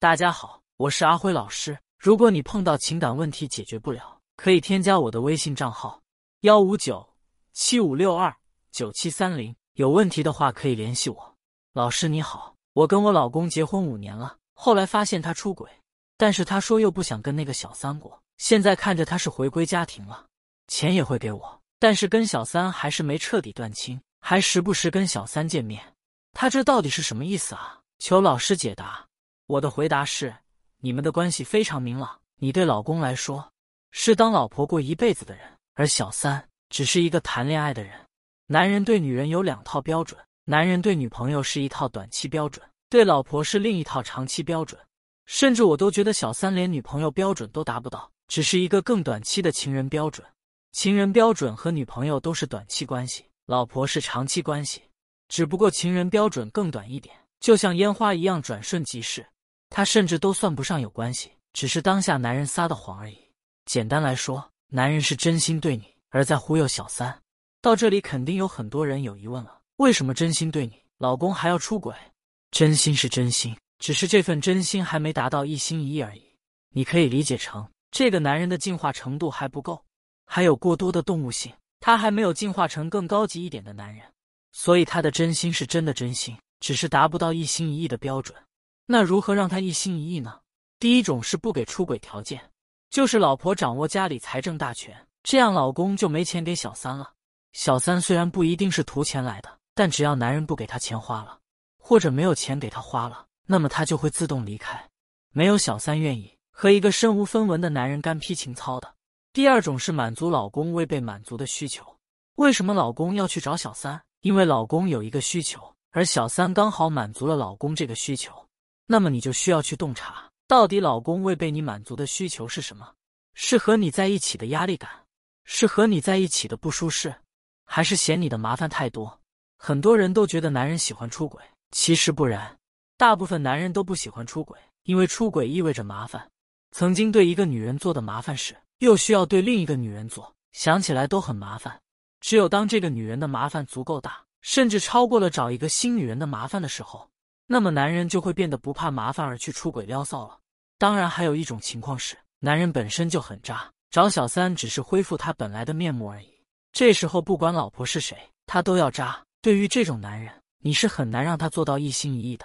大家好，我是阿辉老师。如果你碰到情感问题解决不了，可以添加我的微信账号幺五九七五六二九七三零，有问题的话可以联系我。老师你好，我跟我老公结婚五年了，后来发现他出轨，但是他说又不想跟那个小三过，现在看着他是回归家庭了，钱也会给我，但是跟小三还是没彻底断亲，还时不时跟小三见面，他这到底是什么意思啊？求老师解答。我的回答是：你们的关系非常明朗，你对老公来说是当老婆过一辈子的人，而小三只是一个谈恋爱的人。男人对女人有两套标准，男人对女朋友是一套短期标准，对老婆是另一套长期标准。甚至我都觉得小三连女朋友标准都达不到，只是一个更短期的情人标准。情人标准和女朋友都是短期关系，老婆是长期关系，只不过情人标准更短一点，就像烟花一样转瞬即逝。他甚至都算不上有关系，只是当下男人撒的谎而已。简单来说，男人是真心对你，而在忽悠小三。到这里，肯定有很多人有疑问了：为什么真心对你，老公还要出轨？真心是真心，只是这份真心还没达到一心一意而已。你可以理解成，这个男人的进化程度还不够，还有过多的动物性，他还没有进化成更高级一点的男人，所以他的真心是真的真心，只是达不到一心一意的标准。那如何让他一心一意呢？第一种是不给出轨条件，就是老婆掌握家里财政大权，这样老公就没钱给小三了。小三虽然不一定是图钱来的，但只要男人不给他钱花了，或者没有钱给他花了，那么他就会自动离开。没有小三愿意和一个身无分文的男人干劈情操的。第二种是满足老公未被满足的需求。为什么老公要去找小三？因为老公有一个需求，而小三刚好满足了老公这个需求。那么你就需要去洞察，到底老公未被你满足的需求是什么？是和你在一起的压力感，是和你在一起的不舒适，还是嫌你的麻烦太多？很多人都觉得男人喜欢出轨，其实不然。大部分男人都不喜欢出轨，因为出轨意味着麻烦。曾经对一个女人做的麻烦事，又需要对另一个女人做，想起来都很麻烦。只有当这个女人的麻烦足够大，甚至超过了找一个新女人的麻烦的时候。那么男人就会变得不怕麻烦而去出轨撩骚了。当然，还有一种情况是，男人本身就很渣，找小三只是恢复他本来的面目而已。这时候不管老婆是谁，他都要渣。对于这种男人，你是很难让他做到一心一意的。